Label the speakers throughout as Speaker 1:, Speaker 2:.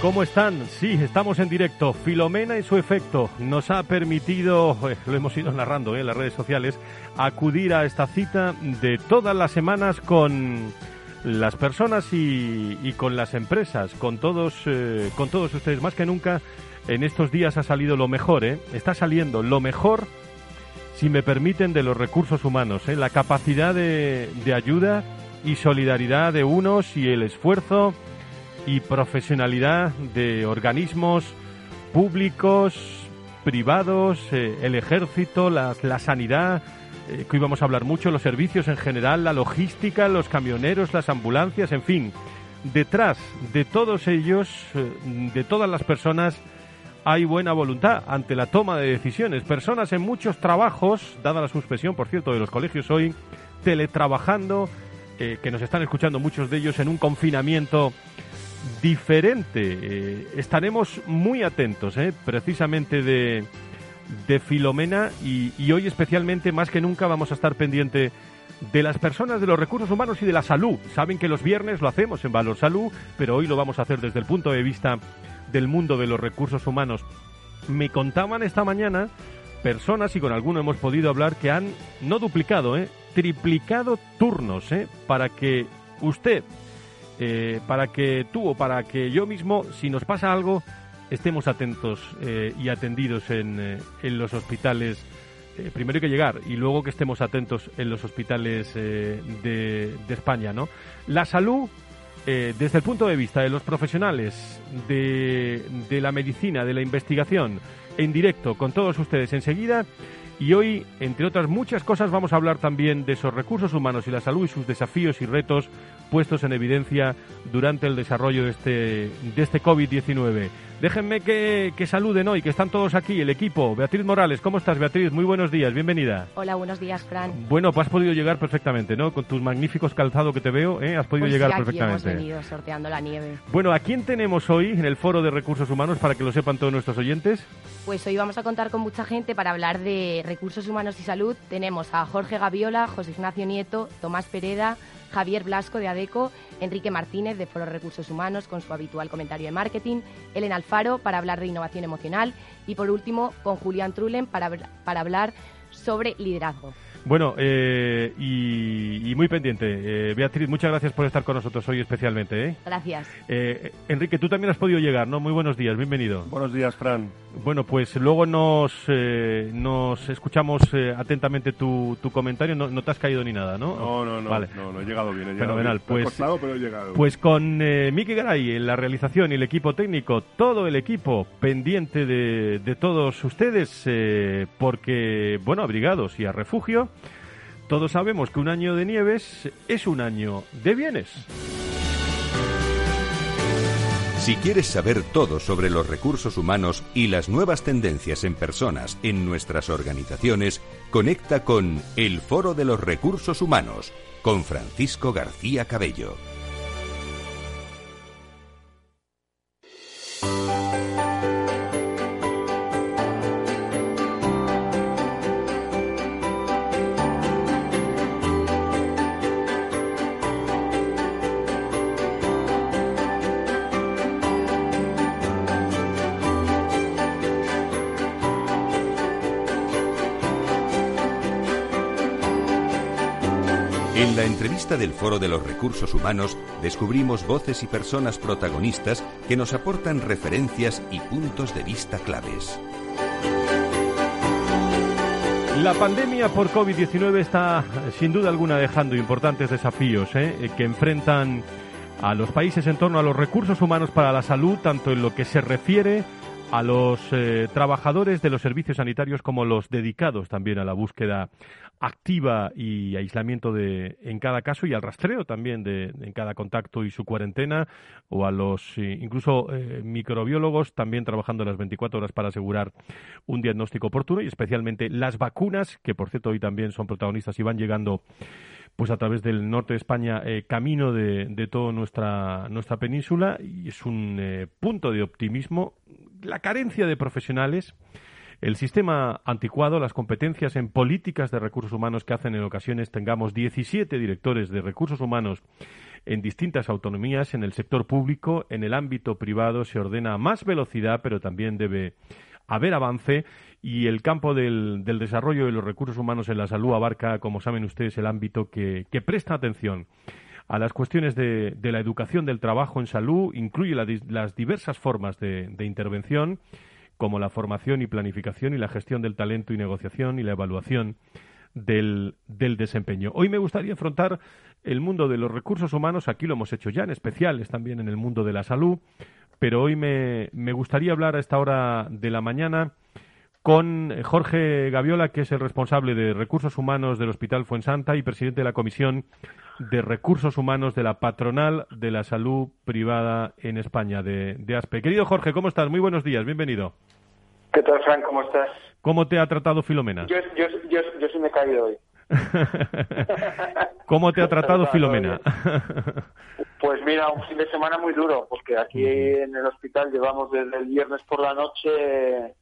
Speaker 1: ¿Cómo están? Sí, estamos en directo. Filomena y su efecto nos ha permitido, eh, lo hemos ido narrando eh, en las redes sociales, acudir a esta cita de todas las semanas con las personas y, con las empresas, con todos, eh, con todos ustedes. Más que nunca, en estos días ha salido lo mejor. Está saliendo lo mejor, si me permiten, de los recursos humanos. La capacidad de ayuda y solidaridad de unos y el esfuerzo y profesionalidad de organismos públicos, privados, eh, el ejército, la, la sanidad, eh, que hoy vamos a hablar mucho, los servicios en general, la logística, los camioneros, las ambulancias, en fin. Detrás de todos ellos, eh, de todas las personas, hay buena voluntad ante la toma de decisiones. Personas en muchos trabajos, dada la suspensión, por cierto, de los colegios hoy, teletrabajando, que nos están escuchando muchos de ellos en un confinamiento diferente. Eh, estaremos muy atentos, eh, precisamente de, de Filomena y, hoy especialmente más que nunca vamos a estar pendiente de las personas, de los recursos humanos y de la salud. Saben que los viernes lo hacemos en Valor Salud, pero hoy lo vamos a hacer desde el punto de vista del mundo de los recursos humanos. Me contaban esta mañana personas, y con alguno hemos podido hablar, que han no duplicado, eh, triplicado turnos para que usted eh, para que tú o para que yo mismo, si nos pasa algo, estemos atentos eh, y atendidos en, eh, en los hospitales. primero hay que llegar y luego que estemos atentos en los hospitales de, de, España. ¿no? La salud, desde el punto de vista de los profesionales de, de la medicina, de la investigación, en directo con todos ustedes enseguida. Y hoy, entre otras muchas cosas, vamos a hablar también de esos recursos humanos y la salud y sus desafíos y retos puestos en evidencia durante el desarrollo de este, de este COVID-19. Déjenme que, que, saluden hoy, que están todos aquí, el equipo. Beatriz Morales, ¿cómo estás, Beatriz? Muy buenos días, bienvenida.
Speaker 2: Hola, buenos días, Fran.
Speaker 1: Bueno, pues has podido llegar perfectamente, ¿no? Con tus magníficos calzados que te veo, ¿eh? Has podido
Speaker 2: pues
Speaker 1: llegar
Speaker 2: sí, aquí
Speaker 1: perfectamente.
Speaker 2: Hemos venido sorteando la nieve.
Speaker 1: Bueno, ¿a quién tenemos hoy en el Foro de Recursos Humanos para que lo sepan todos nuestros oyentes?
Speaker 2: Pues hoy vamos a contar con mucha gente para hablar de recursos humanos y salud. Tenemos a Jorge Gaviola, José Ignacio Nieto, Tomás Pereda, Javier Blasco de ADECO, Enrique Martínez de Foro Recursos Humanos con su habitual comentario de marketing, Elena Alfaro para hablar de innovación emocional y por último con Julián Trulen para, para hablar sobre liderazgo.
Speaker 1: Bueno, eh, y, muy pendiente. Eh, Beatriz, muchas gracias por estar con nosotros hoy especialmente. ¿eh?
Speaker 2: Gracias.
Speaker 1: Enrique, tú también has podido llegar, ¿no? Muy buenos días, bienvenido.
Speaker 3: Buenos días, Fran.
Speaker 1: Bueno, pues luego nos, nos escuchamos atentamente tu, tu comentario. No, te has caído ni nada, ¿no?
Speaker 3: No, no, no. Vale. No, no he llegado bien. He llegado
Speaker 1: Fenomenal.
Speaker 3: Bien.
Speaker 1: Pues,
Speaker 3: costado, pero he llegado.
Speaker 1: pues con Miki Garay en la realización y el equipo técnico, todo el equipo pendiente de, de todos ustedes, porque, bueno, abrigados y a refugio. Todos sabemos que un año de nieves es un año de bienes.
Speaker 4: Si quieres saber todo sobre los recursos humanos y las nuevas tendencias en personas en nuestras organizaciones, conecta con El Foro de los Recursos Humanos con Francisco García Cabello. Del Foro de los Recursos Humanos descubrimos voces y personas protagonistas que nos aportan referencias y puntos de vista claves.
Speaker 1: La pandemia por COVID-19 está sin duda alguna dejando importantes desafíos ¿eh? que enfrentan a los países en torno a los recursos humanos para la salud, tanto en lo que se refiere los eh, trabajadores de los servicios sanitarios como los dedicados también a la búsqueda activa y aislamiento de en cada caso y al rastreo también de en cada contacto y su cuarentena o a los eh, incluso eh, microbiólogos también trabajando las 24 horas para asegurar un diagnóstico oportuno y especialmente las vacunas que por cierto hoy también son protagonistas y van llegando pues a través del norte de España, eh, camino de, de toda nuestra, nuestra península, y es un eh, punto de optimismo. La carencia de profesionales, el sistema anticuado, las competencias en políticas de recursos humanos que hacen en ocasiones tengamos 17 directores de recursos humanos en distintas autonomías, en el sector público, en el ámbito privado se ordena más velocidad, pero también debe haber avance y el campo del, desarrollo de los recursos humanos en la salud abarca, como saben ustedes, el ámbito que, presta atención a las cuestiones de, la educación del trabajo en salud, incluye las diversas formas de, intervención, como la formación y planificación y la gestión del talento y negociación y la evaluación del, desempeño. Hoy me gustaría afrontar el mundo de los recursos humanos, aquí lo hemos hecho ya, en especial es también en el mundo de la salud, pero hoy me, me gustaría hablar a esta hora de la mañana con Jorge Gaviola, que es el responsable de Recursos Humanos del Hospital Fuensanta y presidente de la Comisión de Recursos Humanos de la Patronal de la Salud Privada en España, de, ASPE. Querido Jorge, ¿cómo estás? Muy buenos días, bienvenido.
Speaker 5: ¿Qué tal, Frank? ¿Cómo estás?
Speaker 1: ¿Cómo te ha tratado Filomena?
Speaker 5: Yo, yo, yo, yo sí me he caído hoy.
Speaker 1: ¿Cómo te ha tratado Filomena?
Speaker 5: Pues mira, un fin de semana muy duro, porque aquí en el hospital llevamos desde el viernes por la noche,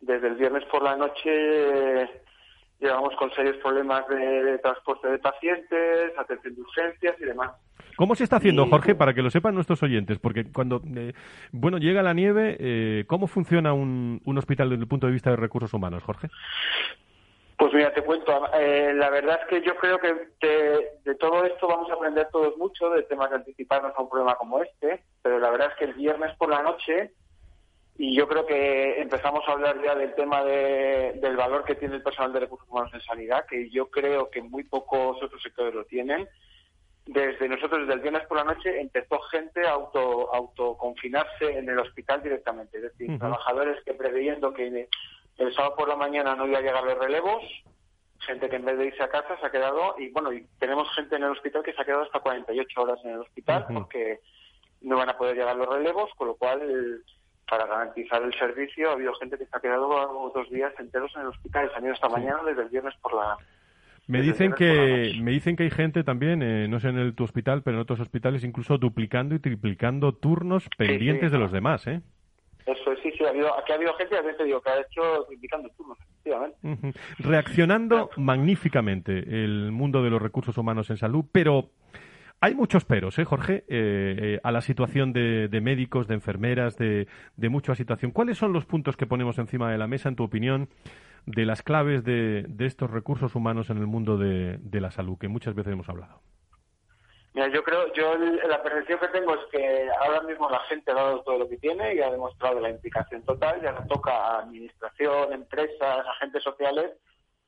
Speaker 5: desde el viernes por la noche llevamos con serios problemas de, transporte de pacientes, atención de urgencias y demás.
Speaker 1: ¿Cómo se está haciendo, Jorge, para que lo sepan nuestros oyentes? Porque cuando, eh, bueno, llega la nieve, eh, ¿cómo funciona un, un hospital desde el punto de vista de recursos humanos, Jorge?
Speaker 5: Pues mira, te cuento, eh, la verdad es que yo creo que de, todo esto vamos a aprender todos mucho, de temas de anticiparnos a un problema como este, pero la verdad es que el viernes por la noche, y yo creo que empezamos a hablar ya del tema del valor que tiene el personal de recursos humanos en sanidad, que yo creo que muy pocos otros sectores lo tienen. Desde nosotros, desde el viernes por la noche, empezó gente a auto, autoconfinarse en el hospital directamente, es decir, trabajadores que previendo que el sábado por la mañana no iba a llegar los relevos, gente que en vez de irse a casa se ha quedado, y bueno, y tenemos gente en el hospital que se ha quedado hasta 48 horas en el hospital porque no van a poder llegar los relevos, con lo cual, para garantizar el servicio, ha habido gente que se ha quedado dos días enteros en el hospital, y han ido esta mañana desde el viernes por la,
Speaker 1: me dicen que me dicen que hay gente también, eh, no sé en el, tu hospital, pero en otros hospitales incluso duplicando y triplicando turnos pendientes de los demás, ¿eh?
Speaker 5: Eso sí, sí, ha habido, aquí ha habido gente, a veces digo, que ha hecho indicando turnos, efectivamente.
Speaker 1: Reaccionando magníficamente el mundo de los recursos humanos en salud, pero hay muchos peros, ¿eh, Jorge? Eh, eh, a la situación de, médicos, de enfermeras, de, de, mucha situación. ¿Cuáles son los puntos que ponemos encima de la mesa, en tu opinión, de las claves de, de estos recursos humanos en el mundo de, de la salud, que muchas veces hemos hablado?
Speaker 5: Mira, yo creo, yo la percepción que tengo es que ahora mismo la gente ha dado todo lo que tiene y ha demostrado la implicación total. Ya no toca a administración, empresas, agentes sociales,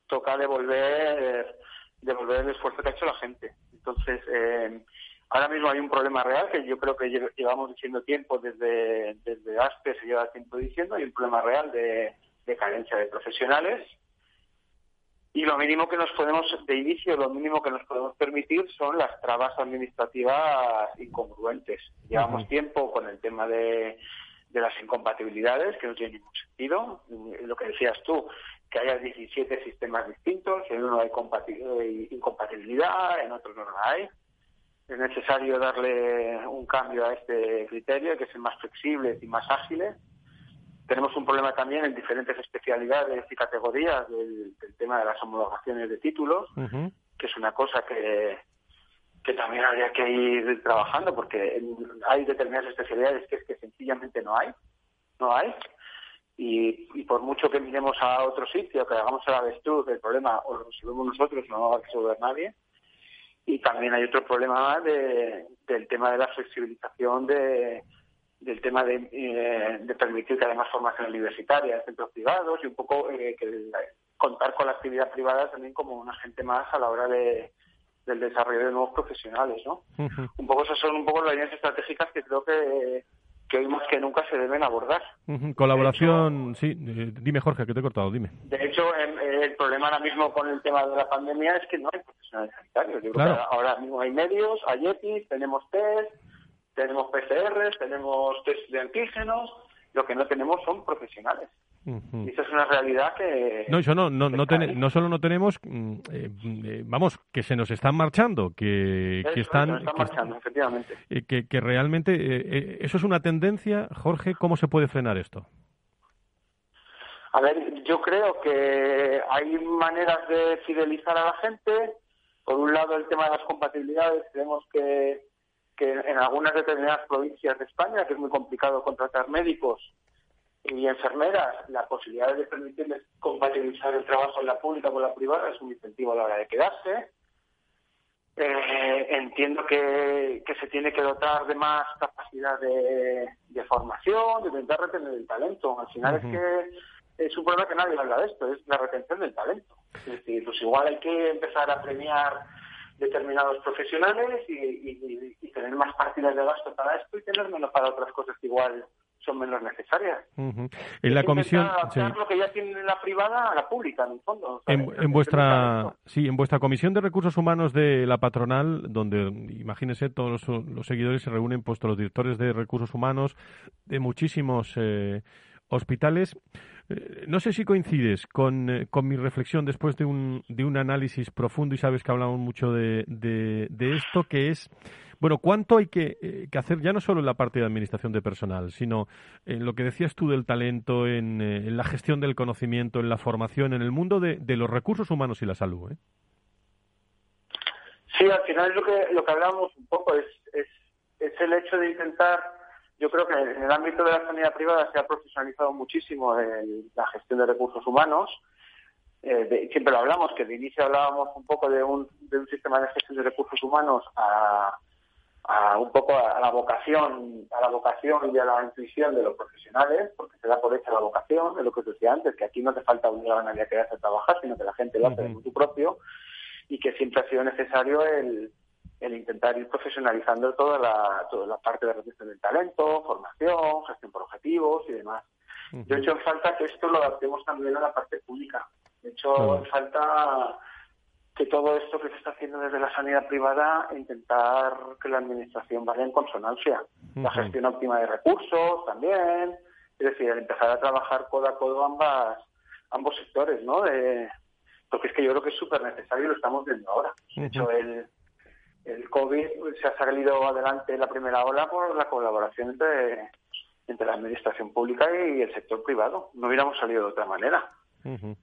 Speaker 5: toca devolver, devolver el esfuerzo que ha hecho la gente. Entonces, eh, ahora mismo hay un problema real que yo creo que llevamos diciendo tiempo desde, desde ASPE, se lleva tiempo diciendo, hay un problema real de carencia de profesionales y lo mínimo que nos podemos, de inicio, lo mínimo que nos podemos permitir son las trabas administrativas incongruentes. Llevamos tiempo con el tema de, de las incompatibilidades, que no tiene ningún sentido. Lo que decías tú, que haya 17 sistemas distintos, en uno hay incompatibilidad, en otros no la hay. Es necesario darle un cambio a este criterio, que es más flexible y más ágil tenemos un problema también en diferentes especialidades y categorías del, tema de las homologaciones de títulos, que es una cosa que, que también habría que ir trabajando porque hay determinadas especialidades que es que sencillamente no hay, no hay. Y, por mucho que miremos a otro sitio, que hagamos el avestruz, el problema o lo resolvemos nosotros, no lo va a resolver nadie. y también hay otro problema más de, del tema de la flexibilización de, del tema de, eh, de permitir que haya más formación universitaria en centros privados y un poco eh, que contar con la actividad privada también como un agente más a la hora de, del desarrollo de nuevos profesionales, ¿no? Un poco esas son un poco las líneas estratégicas que creo que, que hoy más que nunca se deben abordar.
Speaker 1: Colaboración, sí, eh, dime Jorge, que te he cortado, dime.
Speaker 5: De hecho, em, el, problema ahora mismo con el tema de la pandemia es que no hay profesionales sanitarios. Yo creo que ahora mismo hay medios, hay EPIs, tenemos test, tenemos PCRs, tenemos test de antígenos, lo que no tenemos son profesionales. Y esa es una realidad que...
Speaker 1: No, eso no, no, no, no solo no tenemos, mm, eh, eh, vamos, que se nos están marchando, que, que están...
Speaker 5: están marchando, efectivamente.
Speaker 1: Eh, que, que realmente, eso es una tendencia. Jorge, ¿cómo se puede frenar esto?
Speaker 5: A ver, yo creo que hay maneras de fidelizar a la gente. Por un lado, el tema de las compatibilidades. Creemos que, que en algunas determinadas provincias de España, que es muy complicado contratar médicos, y enfermeras, la posibilidad de permitirles compatibilizar el trabajo en la pública con la privada es un incentivo a la hora de quedarse. Eh, entiendo que, que, se tiene que dotar de más capacidad de, de, formación, de intentar retener el talento. Al final es que es un problema que nadie habla de esto, es la retención del talento. Es decir, pues igual hay que empezar a premiar determinados profesionales y, y, y tener más partidas de gasto para esto y tener menos para otras cosas que igual son menos necesarias.
Speaker 1: En la comisión,
Speaker 5: lo que ya tiene la privada a la pública, en el fondo.
Speaker 1: en, vuestra, sí, en vuestra comisión de recursos humanos de la patronal, donde imagínense todos los, seguidores se reúnen, pues los directores de recursos humanos de muchísimos eh, hospitales. Eh, no sé si coincides con, eh, con, mi reflexión después de un, de un análisis profundo y sabes que hablamos mucho de, de, de esto, que es bueno, ¿cuánto hay eh, que, hacer ya no solo en la parte de administración de personal, sino en lo que decías tú del talento, en, eh, la gestión del conocimiento, en la formación, en el mundo de, los recursos humanos y la salud? ¿eh?
Speaker 5: Sí, al final lo que, lo que hablamos un poco es, es, el hecho de intentar yo creo que en el ámbito de la sanidad privada se ha profesionalizado muchísimo la gestión de recursos humanos. siempre lo hablamos, que de inicio hablábamos un poco de un, de un sistema de gestión de recursos humanos a, a un poco a, la vocación, a la vocación y a la intuición de los profesionales, porque se da por hecha la vocación, de lo que os decía antes, que aquí no te falta obligar a nadie a quedarse a trabajar, sino que la gente lo hace de tu propio y que siempre ha sido necesario el, el intentar ir profesionalizando toda la, toda la parte de retención del talento, formación, gestión por objetivos y demás. De hecho, en falta que esto lo adaptemos también a la parte pública. De hecho, en falta que todo esto que se está haciendo desde la sanidad privada, intentar que la administración vaya en consonancia. La gestión óptima de recursos también, es decir, empezar a trabajar codo a codo ambas, ambos sectores, ¿no? De, porque es que yo creo que es súper necesario y lo estamos viendo ahora. De hecho, el, el COVID se ha salido adelante en la primera ola por la colaboración entre, entre la administración pública y el sector privado. No hubiéramos salido de otra manera.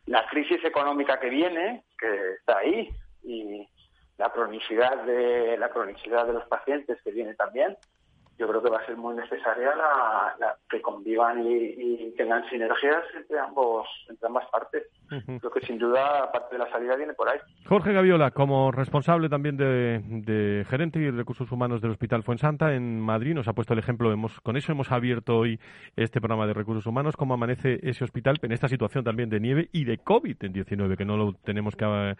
Speaker 5: La crisis económica que viene, que está ahí, y la cronicidad de la cronicidad de los pacientes que viene también, yo creo que va a ser muy necesaria la, que convivan y, tengan sinergias entre ambos entre ambas partes. Creo que sin duda parte de la salida viene por ahí.
Speaker 1: Jorge Gaviola, como responsable también de, gerente y recursos humanos del Hospital Fuensanta en Madrid, nos ha puesto el ejemplo. Hemos, con eso hemos abierto hoy este programa de recursos humanos. ¿Cómo amanece ese hospital en esta situación también de nieve y de COVID-19, que no lo tenemos que,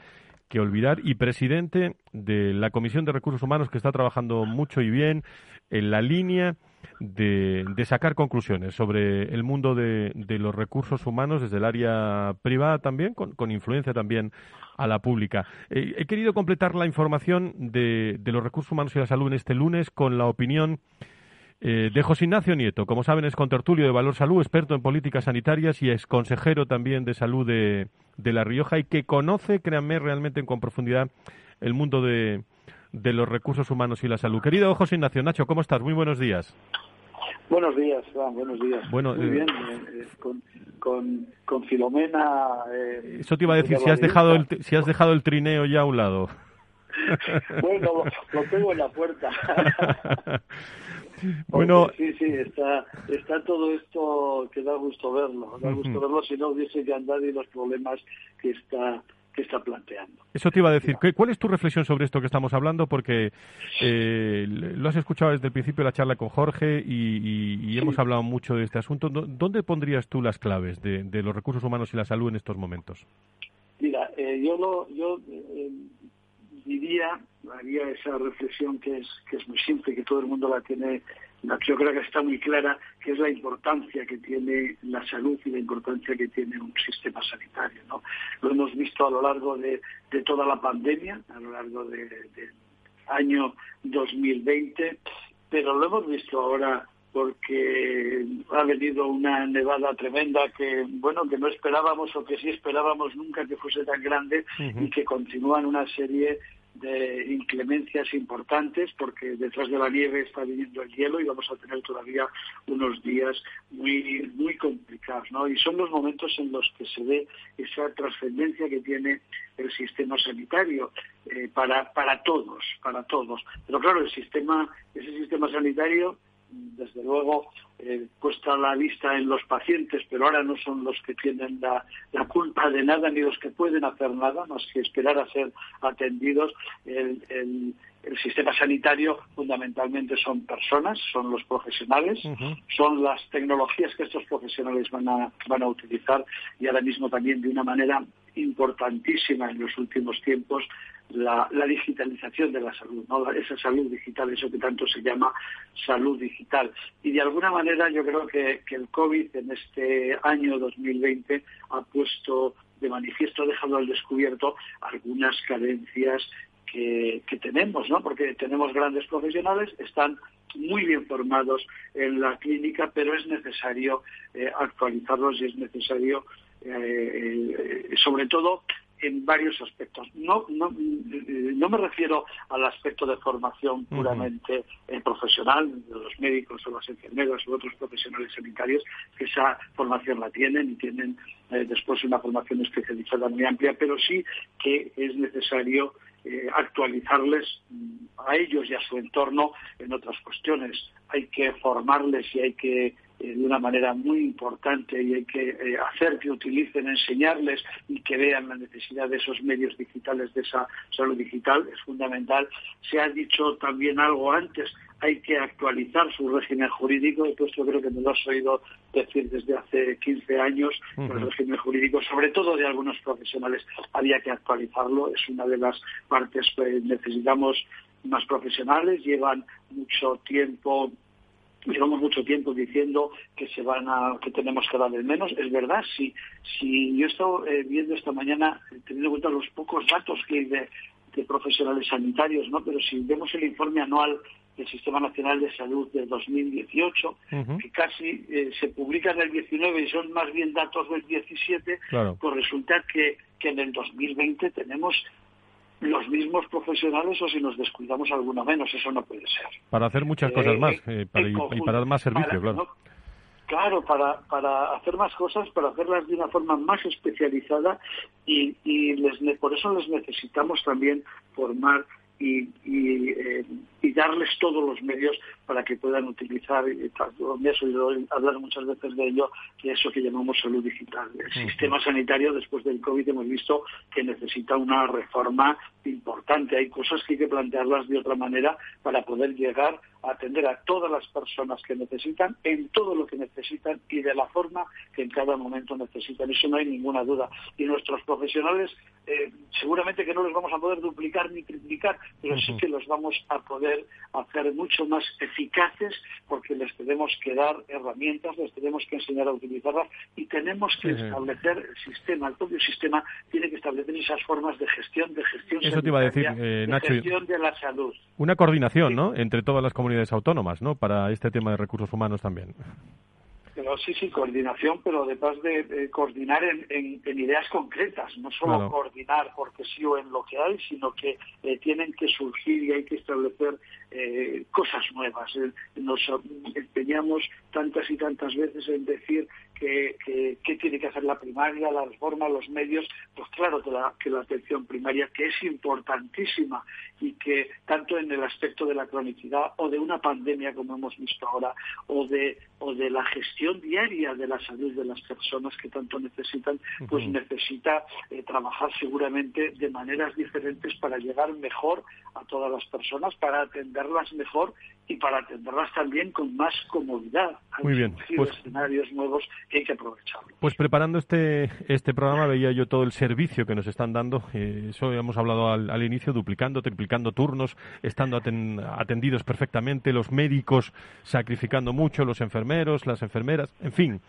Speaker 1: que olvidar? Y presidente de la Comisión de Recursos Humanos, que está trabajando mucho y bien en la línea de, sacar conclusiones sobre el mundo de, los recursos humanos desde el área privada también, con, influencia también a la pública. Eh, he querido completar la información de, los recursos humanos y la salud en este lunes con la opinión eh, de José Ignacio Nieto. Como saben, es contertulio de Valor Salud, experto en políticas sanitarias y ex consejero también de salud de, de La Rioja y que conoce, créanme, realmente con profundidad el mundo de, de los recursos humanos y la salud. Querido José Ignacio, Nacho, ¿cómo estás? Muy buenos días.
Speaker 6: Buenos días, Juan, buenos días.
Speaker 1: Bueno,
Speaker 6: Muy eh, bien, eh, eh, con, con, con, Filomena.
Speaker 1: eso te iba a decir, si has, dejado el, si has dejado el trineo ya a un lado.
Speaker 6: bueno, lo tengo en la puerta.
Speaker 1: bueno,
Speaker 6: sí, sí, está, está todo esto que da gusto verlo, da gusto verlo si no hubiese que andar y los problemas que está que está planteando.
Speaker 1: Eso te iba a decir. ¿Cuál es tu reflexión sobre esto que estamos hablando? Porque eh, lo has escuchado desde el principio de la charla con Jorge y, hemos hablado mucho de este asunto. ¿Dónde pondrías tú las claves de, los recursos humanos y la salud en estos momentos?
Speaker 6: Mira, eh, yo, lo, yo eh, diría, haría esa reflexión que es, que es muy simple, que todo el mundo la tiene yo creo que está muy clara que es la importancia que tiene la salud y la importancia que tiene un sistema sanitario. ¿no? Lo hemos visto a lo largo de, toda la pandemia, a lo largo del año 2020, pero lo hemos visto ahora porque ha venido una nevada tremenda que bueno que no esperábamos o que sí esperábamos nunca que fuese tan grande y que continúan una serie de inclemencias importantes porque detrás de la nieve está viniendo el hielo y vamos a tener todavía unos días muy muy complicados ¿no? y son los momentos en los que se ve esa trascendencia que tiene el sistema sanitario eh, para para todos para todos pero claro el sistema ese sistema sanitario desde luego eh, puesta la vista en los pacientes, pero ahora no son los que tienen la, culpa de nada ni los que pueden hacer nada más que esperar a ser atendidos. El, sistema sanitario fundamentalmente son personas, son los profesionales, son las tecnologías que estos profesionales van a, van a utilizar y ahora mismo también de una manera importantísima en los últimos tiempos la, digitalización de la salud, esa salud digital, eso que tanto se llama salud digital. Y de alguna manera yo creo que, el COVID en este año 2020 ha puesto de manifiesto, ha dejado al descubierto algunas carencias que, tenemos, porque tenemos grandes profesionales, están muy bien formados en la clínica, pero es necesario eh, actualizarlos y es necesario, eh, sobre todo, en varios aspectos. No, no, no me refiero al aspecto de formación puramente eh, profesional de los médicos o las enfermeras u otros profesionales sanitarios, que esa formación la tienen y tienen eh, después una formación especializada muy amplia, pero sí que es necesario eh, actualizarles mm, a ellos y a su entorno en otras cuestiones. Hay que formarles y hay que eh, de una manera muy importante y hay que eh, hacer que utilicen, enseñarles y que vean la necesidad de esos medios digitales, de esa salud digital, es fundamental. Se ha dicho también algo antes, hay que actualizar su régimen jurídico, esto yo creo que me lo has oído decir desde hace 15 años, el régimen jurídico, sobre todo de algunos profesionales, había que actualizarlo, es una de las partes que necesitamos más profesionales, llevan mucho tiempo llevamos mucho tiempo diciendo que se van a que tenemos cada vez menos. Es verdad si si yo he estado eh, viendo esta mañana teniendo en cuenta los pocos datos que hay de, profesionales sanitarios no pero si vemos el informe anual del Sistema Nacional de Salud del 2018, que casi eh, se publica en el 19 y son más bien datos del 17, pues resulta que, que en el 2020 tenemos los mismos profesionales o si nos descuidamos alguno menos, eso no puede ser.
Speaker 1: Para hacer muchas cosas eh, más eh, para, y, para dar más servicio, claro.
Speaker 6: Claro, para, para hacer más cosas, para hacerlas de una forma más especializada y, y les, por eso les necesitamos también formar y, y, eh, y, darles todos los medios para que puedan utilizar, me has oído hablar muchas veces de ello, que eso que llamamos salud digital. El sistema sanitario después del COVID hemos visto que necesita una reforma importante. Hay cosas que hay que plantearlas de otra manera para poder llegar a atender a todas las personas que necesitan, en todo lo que necesitan y de la forma que en cada momento necesitan. Eso no hay ninguna duda. Y nuestros profesionales eh, seguramente que no los vamos a poder duplicar ni triplicar, pero sí que los vamos a poder hacer mucho más eficaces porque les tenemos que dar herramientas, les tenemos que enseñar a utilizarlas y tenemos que establecer el sistema, el propio sistema tiene que establecer esas formas de gestión, de gestión
Speaker 1: Eso te iba a decir,
Speaker 6: eh,
Speaker 1: Nacho,
Speaker 6: de gestión de la salud.
Speaker 1: Una coordinación, ¿no?, entre todas las comunidades autónomas, ¿no?, para este tema de recursos humanos también.
Speaker 6: Pero sí, sí, coordinación, pero además de coordinar en, ideas concretas, no solo coordinar porque sí o en lo que hay, sino que eh, tienen que surgir y hay que establecer eh, cosas nuevas. Eh, nos empeñamos tantas y tantas veces en decir qué, tiene que hacer la primaria, la reforma, los medios, pues claro que la, que la atención primaria, que es importantísima y que tanto en el aspecto de la cronicidad o de una pandemia como hemos visto ahora, o de, o de la gestión diaria de la salud de las personas que tanto necesitan, pues necesita eh, trabajar seguramente de maneras diferentes para llegar mejor a todas las personas, para atenderlas mejor y para atenderlas también con más comodidad.
Speaker 1: Muy bien.
Speaker 6: Pues, escenarios nuevos que hay que aprovechar.
Speaker 1: Pues preparando este, este programa veía yo todo el servicio que nos están dando. Eh, eso hemos hablado al, inicio, duplicando, triplicando turnos, estando atendidos perfectamente, los médicos sacrificando mucho, los enfermeros, las enfermeras, en fin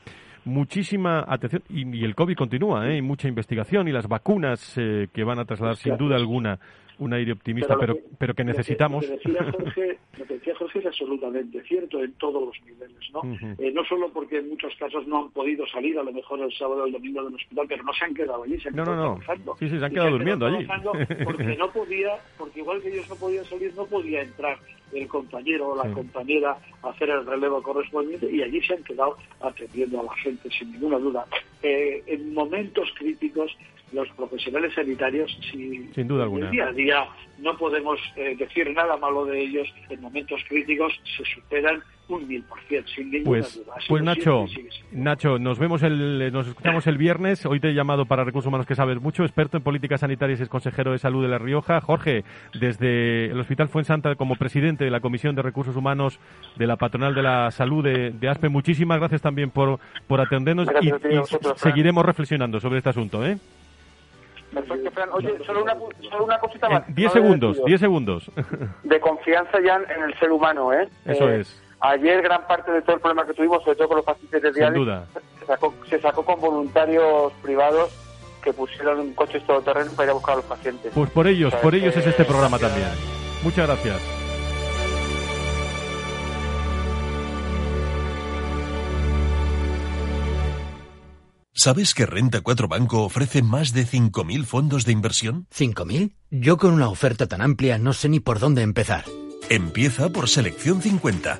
Speaker 1: muchísima atención y, el COVID continúa, ¿eh? y mucha investigación y las vacunas eh, que van a trasladar sin duda alguna un aire optimista, pero, pero, que, necesitamos.
Speaker 6: Lo que, decía Jorge, lo que decía Jorge es absolutamente cierto en todos los niveles, ¿no? Eh, no solo porque en muchos casos no han podido salir a lo mejor el sábado o el domingo del hospital, pero no se han quedado allí, se han
Speaker 1: no,
Speaker 6: quedado
Speaker 1: no, no. Sí, sí, se han quedado durmiendo allí.
Speaker 6: Porque no podía, porque igual que ellos no podían salir, no podía entrar el compañero o la compañera hacer el relevo correspondiente y allí se han quedado atendiendo a la gente sin ninguna duda. Eh, en momentos críticos los profesionales sanitarios, si
Speaker 1: Sin duda alguna.
Speaker 6: día a día no podemos eh, decir nada malo de ellos, en momentos críticos se superan un mil por ciento, sin ninguna
Speaker 1: pues,
Speaker 6: duda.
Speaker 1: pues Nacho, Nacho, nos vemos el, nos escuchamos el viernes. Hoy te he llamado para Recursos Humanos que sabes mucho, experto en políticas sanitarias y es consejero de salud de La Rioja. Jorge, desde el Hospital Fuensanta como presidente de la Comisión de Recursos Humanos de la Patronal de la Salud de, ASPE, muchísimas gracias también por, por atendernos y, seguiremos reflexionando sobre este asunto. ¿eh?
Speaker 5: Perfecto, Fran. Oye, solo una, solo una cosita más.
Speaker 1: 10 segundos, 10 segundos.
Speaker 5: De confianza ya en el ser humano, ¿eh?
Speaker 1: Eso
Speaker 5: eh,
Speaker 1: es.
Speaker 5: Ayer gran parte de todo el problema que tuvimos, sobre todo con los pacientes de diálisis,
Speaker 1: duda.
Speaker 5: Se, sacó, se sacó con voluntarios privados que pusieron un coche todoterreno para ir a buscar a los pacientes.
Speaker 1: Pues por ellos, por ellos es este programa también. Muchas gracias.
Speaker 7: ¿Sabes que Renta 4 Banco ofrece más de 5.000 fondos de inversión?
Speaker 8: ¿5.000? Yo con una oferta tan amplia no sé ni por dónde empezar.
Speaker 7: Empieza por Selección 50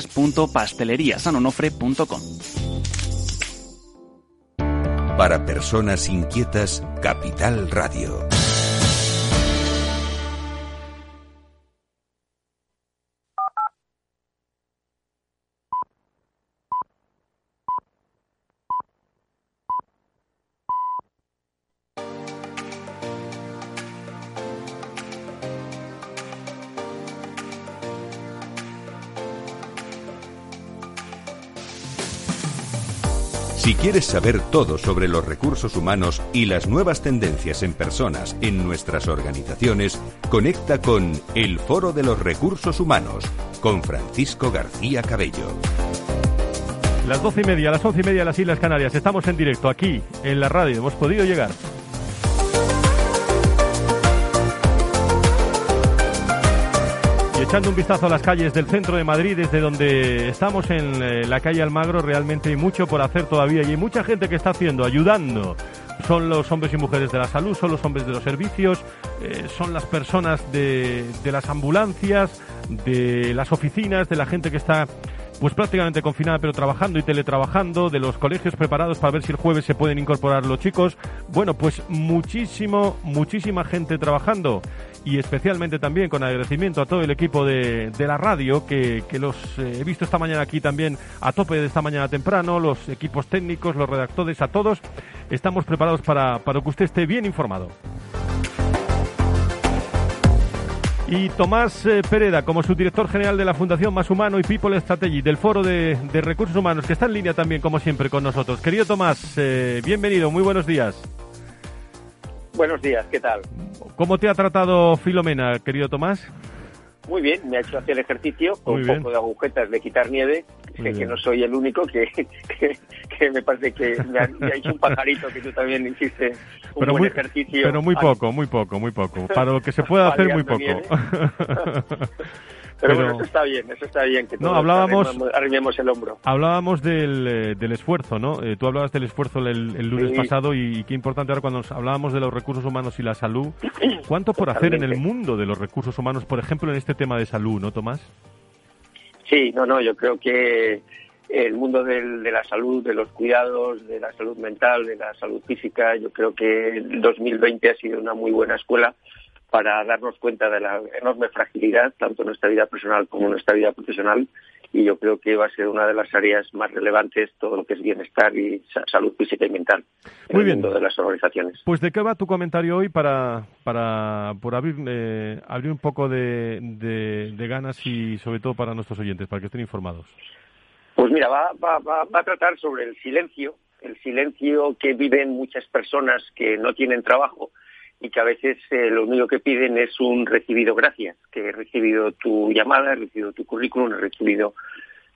Speaker 9: www.pasteleriasanonofre.com.
Speaker 4: Para personas inquietas, Capital Radio. Si quieres saber todo sobre los recursos humanos y las nuevas tendencias en personas en nuestras organizaciones, conecta con El Foro de los Recursos Humanos con Francisco García Cabello.
Speaker 1: Las doce y media, las once y media de las Islas Canarias. Estamos en directo aquí en la radio. Hemos podido llegar. Echando un vistazo a las calles del centro de Madrid, desde donde estamos en eh, la calle Almagro, realmente hay mucho por hacer todavía y hay mucha gente que está haciendo, ayudando. Son los hombres y mujeres de la salud, son los hombres de los servicios, eh, son las personas de, de las ambulancias, de las oficinas, de la gente que está pues prácticamente confinada pero trabajando y teletrabajando, de los colegios preparados para ver si el jueves se pueden incorporar los chicos. Bueno, pues muchísimo, muchísima gente trabajando y especialmente también con agradecimiento a todo el equipo de, de la radio que, que los eh, he visto esta mañana aquí también a tope de esta mañana temprano, los equipos técnicos, los redactores, a todos. Estamos preparados para, para que usted esté bien informado. Y Tomás eh, Pereda, como subdirector general de la Fundación Más Humano y People Strategy, del Foro de, de Recursos Humanos, que está en línea también, como siempre, con nosotros. Querido Tomás, eh, bienvenido, muy buenos días.
Speaker 10: Buenos días, ¿qué tal?
Speaker 1: ¿Cómo te ha tratado Filomena, querido Tomás?
Speaker 10: Muy bien, me ha hecho hacer ejercicio con un poco de agujetas de quitar nieve. Sé que no soy el único, que, que, que me parece que me ha, me ha hecho un pajarito que tú también hiciste un
Speaker 1: Pero
Speaker 10: buen
Speaker 1: muy,
Speaker 10: ejercicio.
Speaker 1: pero muy poco, muy poco, muy poco. Para lo que se puede hacer, muy poco.
Speaker 10: Pero,
Speaker 1: Pero-
Speaker 10: bueno, eso está bien, eso está bien, que
Speaker 1: No, hablábamos-
Speaker 10: arrimamos, arrimemos el hombro.
Speaker 1: Hablábamos del, eh, del esfuerzo, ¿no? Eh, tú hablabas del esfuerzo el, el lunes
Speaker 10: Sí.
Speaker 1: pasado y, qué importante ahora cuando nos hablábamos de los recursos humanos y la salud. ¿Cuánto por hacer en el mundo de los recursos humanos, por ejemplo, en este tema de salud, ¿no, Tomás?
Speaker 10: Sí, no, no, yo creo que el mundo del- de la salud, de los cuidados, de la salud mental, de la salud física, yo creo que el 2020 ha sido una muy buena escuela para darnos cuenta de la enorme fragilidad, tanto en nuestra vida personal como en nuestra vida profesional, y yo creo que va a ser una de las áreas más relevantes, todo lo que es bienestar y sa- salud física y mental en
Speaker 1: Muy
Speaker 10: el
Speaker 1: bien.
Speaker 10: mundo de las organizaciones.
Speaker 1: Pues de qué va tu comentario hoy para, para por abrir, eh, abrir un poco de, de- de ganas y sobre todo para nuestros oyentes, para que estén informados.
Speaker 10: Pues mira, va, va, va, va a tratar sobre el silencio, el silencio que viven muchas personas que no tienen trabajo y que a veces eh, lo único que piden es un recibido gracias, que he recibido tu llamada, he recibido tu currículum, he recibido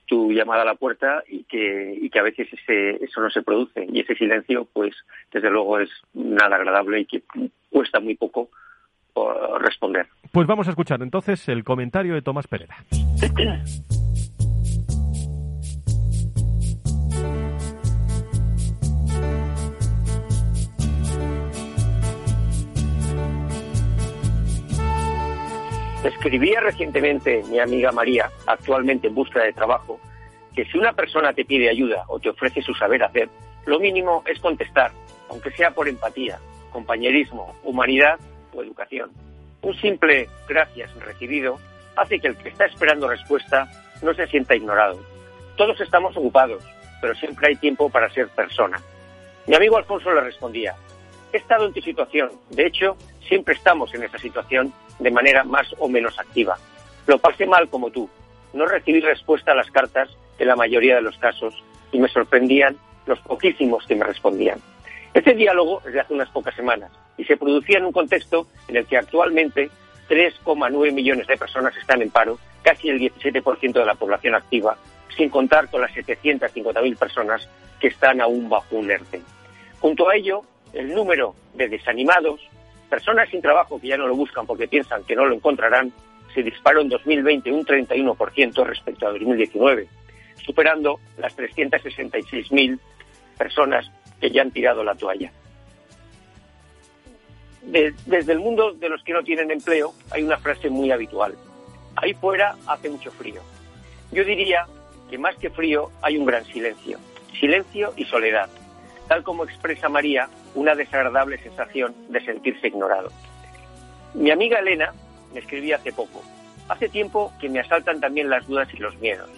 Speaker 10: tu llamada a la puerta y que, y que a veces ese, eso no se produce. Y ese silencio, pues, desde luego es nada agradable y que cuesta muy poco oh, responder.
Speaker 1: Pues vamos a escuchar entonces el comentario de Tomás Pereda.
Speaker 10: Escribía recientemente mi amiga María, actualmente en búsqueda de trabajo, que si una persona te pide ayuda o te ofrece su saber hacer, lo mínimo es contestar, aunque sea por empatía, compañerismo, humanidad o educación. Un simple gracias recibido hace que el que está esperando respuesta no se sienta ignorado. Todos estamos ocupados, pero siempre hay tiempo para ser persona. Mi amigo Alfonso le respondía, he estado en tu situación, de hecho, siempre estamos en esa situación de manera más o menos activa. Lo pasé mal como tú. No recibí respuesta a las cartas en la mayoría de los casos y me sorprendían los poquísimos que me respondían. Este diálogo es de hace unas pocas semanas y se producía en un contexto en el que actualmente 3,9 millones de personas están en paro, casi el 17% de la población activa, sin contar con las 750.000 personas que están aún bajo un ERTE. Junto a ello, el número de desanimados, personas sin trabajo que ya no lo buscan porque piensan que no lo encontrarán, se disparó en 2020 un 31% respecto a 2019, superando las 366.000 personas que ya han tirado la toalla. De- desde el mundo de los que no tienen empleo hay una frase muy habitual. Ahí fuera hace mucho frío. Yo diría que más que frío hay un gran silencio. Silencio y soledad, tal como expresa María una desagradable sensación de sentirse ignorado. Mi amiga Elena me escribía hace poco. Hace tiempo que me asaltan también las dudas y los miedos.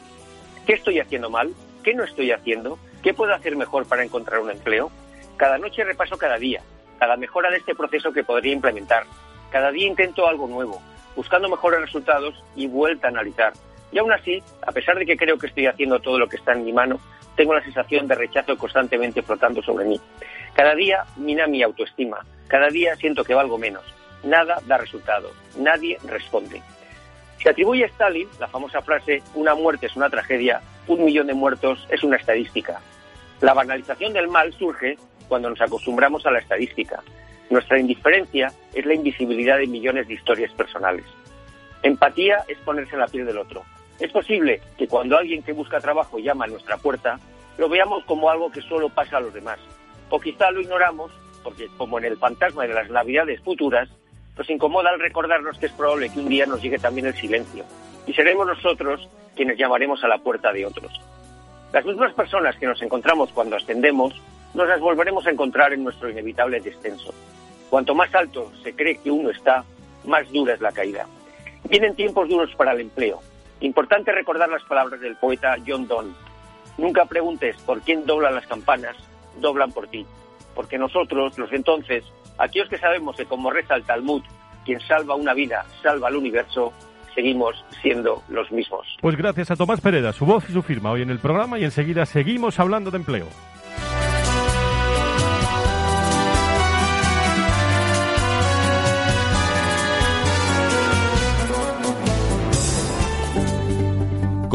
Speaker 10: ¿Qué estoy haciendo mal? ¿Qué no estoy haciendo? ¿Qué puedo hacer mejor para encontrar un empleo? Cada noche repaso cada día, cada mejora de este proceso que podría implementar. Cada día intento algo nuevo, buscando mejores resultados y vuelta a analizar. Y aún así, a pesar de que creo que estoy haciendo todo lo que está en mi mano, tengo la sensación de rechazo constantemente flotando sobre mí. Cada día mina mi autoestima, cada día siento que valgo menos. Nada da resultado, nadie responde. Se atribuye a Stalin la famosa frase una muerte es una tragedia, un millón de muertos es una estadística. La banalización del mal surge cuando nos acostumbramos a la estadística. Nuestra indiferencia es la invisibilidad de millones de historias personales. Empatía es ponerse en la piel del otro. Es posible que cuando alguien que busca trabajo llama a nuestra puerta, lo veamos como algo que solo pasa a los demás. O quizá lo ignoramos porque, como en el fantasma de las navidades futuras, nos incomoda al recordarnos que es probable que un día nos llegue también el silencio. Y seremos nosotros quienes llamaremos a la puerta de otros. Las mismas personas que nos encontramos cuando ascendemos, nos las volveremos a encontrar en nuestro inevitable descenso. Cuanto más alto se cree que uno está, más dura es la caída. Vienen tiempos duros para el empleo. Importante recordar las palabras del poeta John Donne. Nunca preguntes por quién doblan las campanas, doblan por ti. Porque nosotros, los entonces, aquellos que sabemos que como reza el Talmud, quien salva una vida, salva al universo, seguimos siendo los mismos.
Speaker 1: Pues gracias a Tomás Pereda, su voz y su firma hoy en el programa y enseguida seguimos hablando de empleo.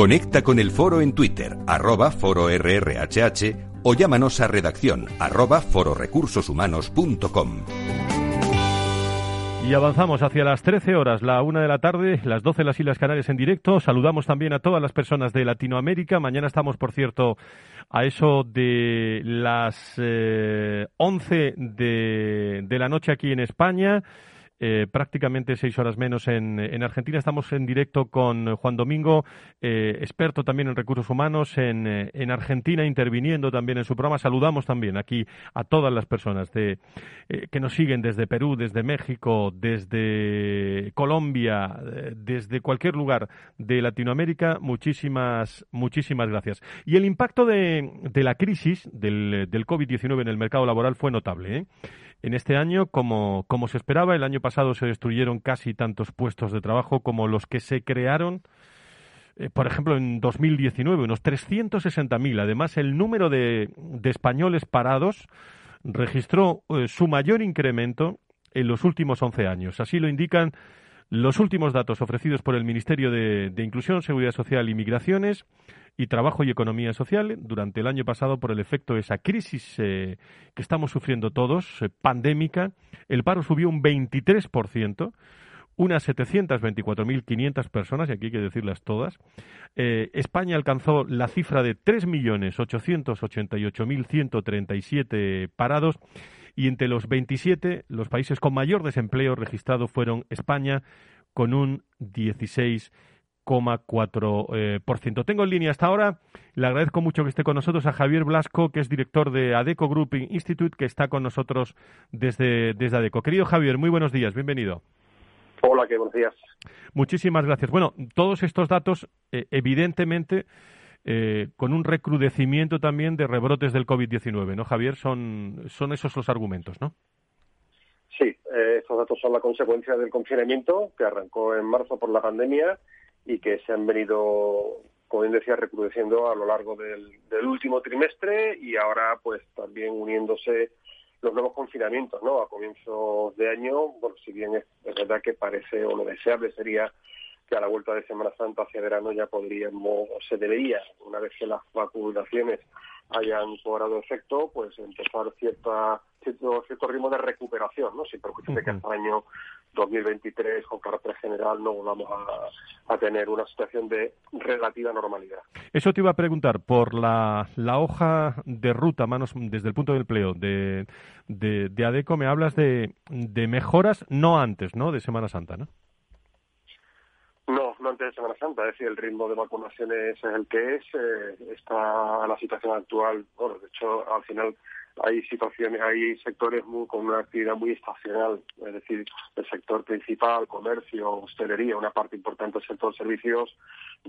Speaker 4: Conecta con el foro en Twitter, arroba foro o llámanos a redacción arroba fororecursoshumanos.com.
Speaker 1: Y avanzamos hacia las 13 horas, la una de la tarde, las 12 las Islas Canarias en directo. Saludamos también a todas las personas de Latinoamérica. Mañana estamos, por cierto, a eso de las eh, 11 de, de la noche aquí en España. Eh, prácticamente seis horas menos en, en, Argentina. Estamos en directo con Juan Domingo, eh, experto también en recursos humanos en, eh, en, Argentina, interviniendo también en su programa. Saludamos también aquí a todas las personas de, que nos siguen desde Perú, desde México, desde Colombia, desde cualquier lugar de Latinoamérica. Muchísimas, muchísimas gracias. Y el impacto de, de la crisis del, del COVID-19 en el mercado laboral fue notable. En este año, como, como se esperaba, el año pasado se destruyeron casi tantos puestos de trabajo como los que se crearon, eh, por ejemplo, en 2019, unos 360.000. Además, el número de, de, españoles parados registró eh, su mayor incremento en los últimos 11 años. Así lo indican los últimos datos ofrecidos por el Ministerio de, Inclusión, Seguridad Social y Migraciones y Trabajo y Economía Social durante el año pasado por el efecto de esa crisis eh, que estamos sufriendo todos, eh, pandémica. El paro subió un 23%, unas 724.500 personas, y aquí hay que decirlas todas. Eh, España alcanzó la cifra de 3.888.137 parados y entre los 27 los países con mayor desempleo registrado fueron España con un 16 eh, por ciento. Tengo en línea hasta ahora, le agradezco mucho que esté con nosotros a Javier Blasco, que es director de ADECO Group Institute, que está con nosotros desde, desde ADECO. Querido Javier, muy buenos días, bienvenido.
Speaker 11: Hola, qué buenos días.
Speaker 1: Muchísimas gracias. Bueno, todos estos datos, eh, evidentemente, eh, con un recrudecimiento también de rebrotes del COVID-19, ¿no, Javier? Son, son esos los argumentos, ¿no?
Speaker 11: Sí, estos datos son la consecuencia del confinamiento que arrancó en marzo por la pandemia y que se han venido, como bien decía, recrudeciendo a lo largo del, último trimestre y ahora pues también uniéndose los nuevos confinamientos, ¿no? A comienzos de año, bueno, si bien es, verdad que parece o lo deseable sería que a la vuelta de Semana Santa hacia verano ya podríamos, o se debería, una vez que las vacunaciones hayan cobrado efecto, pues empezar cierta, cierto, cierto ritmo de recuperación, ¿no? Sin perjuicio de que hasta el año 2023, con carácter general, no volvamos a, tener una situación de relativa normalidad.
Speaker 1: Eso te iba a preguntar, por la, la hoja de ruta, manos desde el punto de empleo de, de, de ADECO, me hablas de, de mejoras no antes, ¿no?, de Semana Santa, ¿no?
Speaker 11: Antes de Semana Santa, es decir, el ritmo de vacunaciones es el que es, eh, está la situación actual, bueno, de hecho, al final hay situaciones, hay sectores muy, con una actividad muy estacional, es decir, el sector principal, comercio, hostelería, una parte importante del sector servicios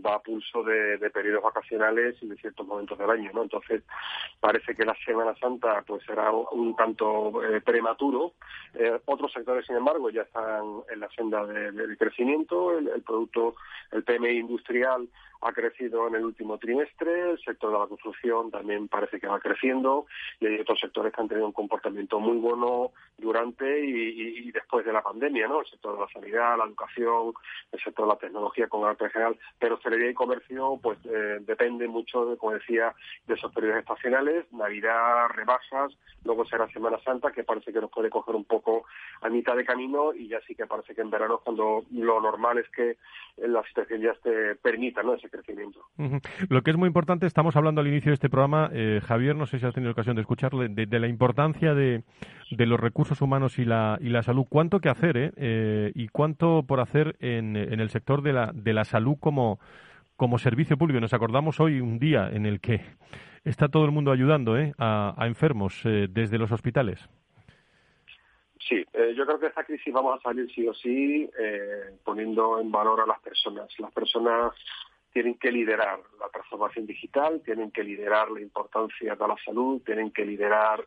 Speaker 11: va a pulso de, periodos vacacionales y de ciertos momentos del año, ¿no? Entonces parece que la Semana Santa pues será un tanto eh, prematuro. Eh, otros sectores, sin embargo, ya están en la senda de, crecimiento. El, producto, el PMI industrial ha crecido en el último trimestre, el sector de la construcción también parece que va creciendo y hay sectores que han tenido un comportamiento muy bueno durante y, después de la pandemia, ¿no? El sector de la sanidad, la educación, el sector de la tecnología con arte general, pero hostelería y comercio pues eh, depende mucho, como decía, de esos periodos estacionales, Navidad, rebajas, luego será Semana Santa que parece que nos puede coger un poco a mitad de camino y ya sí que parece que en verano cuando lo normal es que la situación ya te permita, ¿no? Ese crecimiento.
Speaker 1: Lo que es muy importante, estamos hablando al inicio de este programa, eh, Javier, no sé si has tenido ocasión de escucharlo, de, la importancia de, los recursos humanos y la, y la salud. ¿Cuánto que hacer eh? eh y cuánto por hacer en, en, el sector de la, de la salud como, como servicio público? Nos acordamos hoy un día en el que está todo el mundo ayudando ¿eh? a, a enfermos eh, desde los hospitales.
Speaker 11: Sí, eh, yo creo que esta crisis vamos a salir sí o sí poniendo en valor a las personas. Las personas tienen que liderar la transformación digital, tienen que liderar la importancia de la salud, tienen que liderar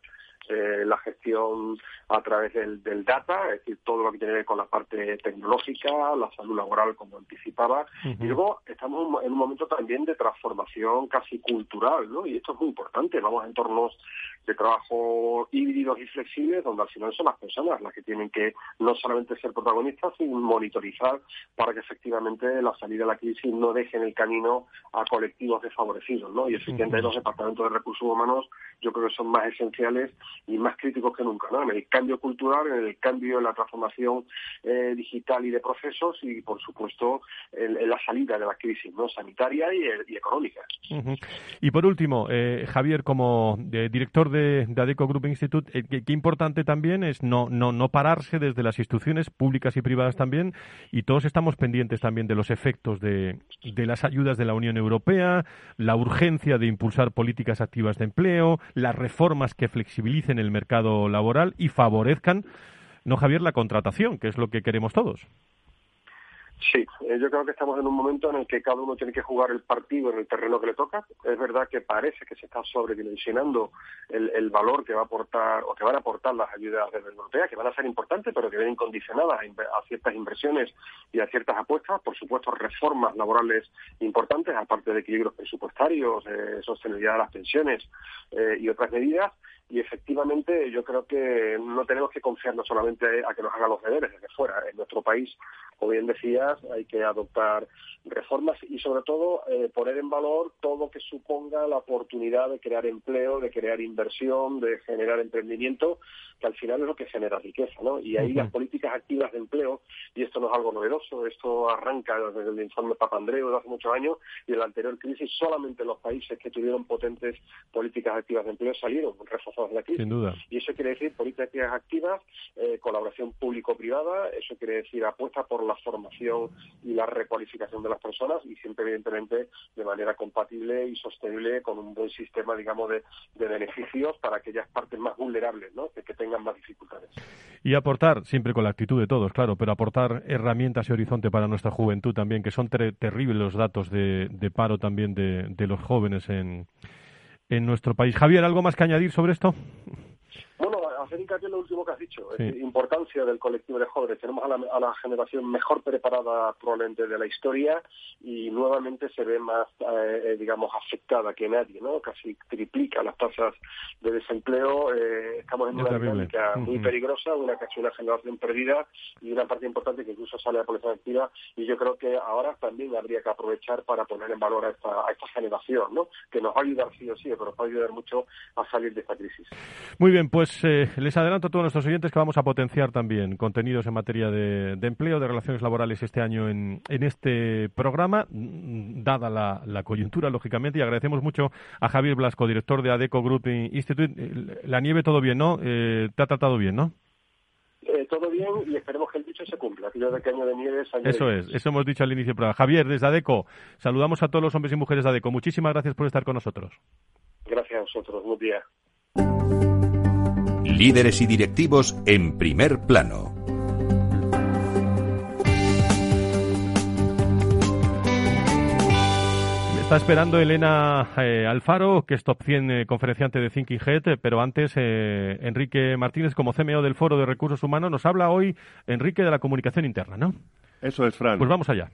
Speaker 11: eh, la gestión a través del, data, es decir, todo lo que tiene que ver con la parte tecnológica, la salud laboral, como anticipaba. Y luego estamos en un momento también de transformación casi cultural, ¿no? Y esto es muy importante. Vamos a entornos de trabajo híbridos y flexibles, donde al final son las personas las que tienen que no solamente ser protagonistas, sino monitorizar para que efectivamente la salida de la crisis no deje en el camino a colectivos desfavorecidos, ¿no? Y efectivamente los departamentos de recursos humanos yo creo que son más esenciales y más críticos que nunca, ¿no? En el cambio cultural, en el cambio en la transformación eh, digital y de procesos y, por supuesto, en, la salida de la crisis, ¿no? Sanitaria y, económica.
Speaker 1: Y por último, eh, Javier, como eh, director de, ADECO Group Institute, qué, importante también es no, no, no pararse desde las instituciones públicas y privadas también, y todos estamos pendientes también de los efectos de, de las ayudas de la Unión Europea, la urgencia de impulsar políticas activas de empleo, las reformas que flexibilicen el mercado laboral y favorezcan, no Javier, la contratación, que es lo que queremos todos.
Speaker 11: Sí, eh, yo creo que estamos en un momento en el que cada uno tiene que jugar el partido en el terreno que le toca. Es verdad que parece que se está sobredimensionando el, valor que va a aportar o que van a aportar las ayudas de la Unión Europea, que van a ser importantes, pero que vienen condicionadas a, ciertas inversiones y a ciertas apuestas. Por supuesto, reformas laborales importantes, aparte de equilibrios presupuestarios, eh, sostenibilidad de las pensiones eh, y otras medidas y efectivamente yo creo que no tenemos que confiarnos solamente a que nos hagan los deberes desde fuera. En nuestro país, como bien decías, hay que adoptar reformas y sobre todo eh, poner en valor todo lo que suponga la oportunidad de crear empleo, de crear inversión, de generar emprendimiento, que al final es lo que genera riqueza, ¿no? Y ahí las políticas activas de empleo, y esto no es algo novedoso, esto arranca desde el informe Papandreou de hace muchos años y en la anterior crisis solamente los países que tuvieron potentes políticas activas de empleo salieron reforzados de la crisis.
Speaker 1: Sin duda.
Speaker 11: Y eso quiere decir políticas activas, eh, colaboración público-privada, eso quiere decir apuesta por la formación y la recualificación de las personas y siempre evidentemente de manera compatible y sostenible con un buen sistema, digamos, de, beneficios para aquellas partes más vulnerables, ¿no? Que, que tengan más dificultades.
Speaker 1: Y aportar, siempre con la actitud de todos, claro, pero aportar herramientas y horizonte para nuestra juventud también, que son terribles los datos de, paro también de, de los jóvenes en, en nuestro país. Javier, ¿algo más que añadir sobre esto?
Speaker 11: Hacer hincapié en lo último que has dicho, importancia del colectivo de jóvenes. Tenemos a la, generación mejor preparada probablemente de la historia y nuevamente se ve más, eh, eh, digamos, afectada que nadie, ¿no? Casi triplica las tasas de desempleo. Eh, estamos en una dinámica muy peligrosa, una casi una generación perdida y una parte importante que incluso sale a la población activa y yo creo que ahora también habría que aprovechar para poner en valor a esta, a esta generación, ¿no? Que nos va a ayudar sí o sí, pero nos va a ayudar mucho a salir de esta crisis.
Speaker 1: Muy bien, pues les adelanto a todos nuestros oyentes que vamos a potenciar también contenidos en materia de, empleo, de relaciones laborales este año en, este programa, mm, dada la, coyuntura, lógicamente, y agradecemos mucho a Javier Blasco, director de ADECO Group Institute. La nieve todo bien, ¿no? Eh, te ha tratado bien, ¿no?
Speaker 11: Eh, todo bien y esperemos que el dicho se cumpla. Aquello de que año de nieve año
Speaker 1: Eso es, eso hemos dicho al inicio del programa. Javier, desde ADECO, saludamos a todos los hombres y mujeres de ADECO. Muchísimas gracias por estar con nosotros.
Speaker 11: Gracias a vosotros. Buen día.
Speaker 4: Líderes y directivos en primer plano.
Speaker 1: Está esperando Elena eh, Alfaro, que es top 100 eh, conferenciante de Thinking Head, eh, pero antes Enrique Martínez, como CMO del Foro de Recursos Humanos, nos habla hoy, Enrique, de la comunicación interna, ¿no?
Speaker 3: Eso es, Fran.
Speaker 1: Pues vamos allá.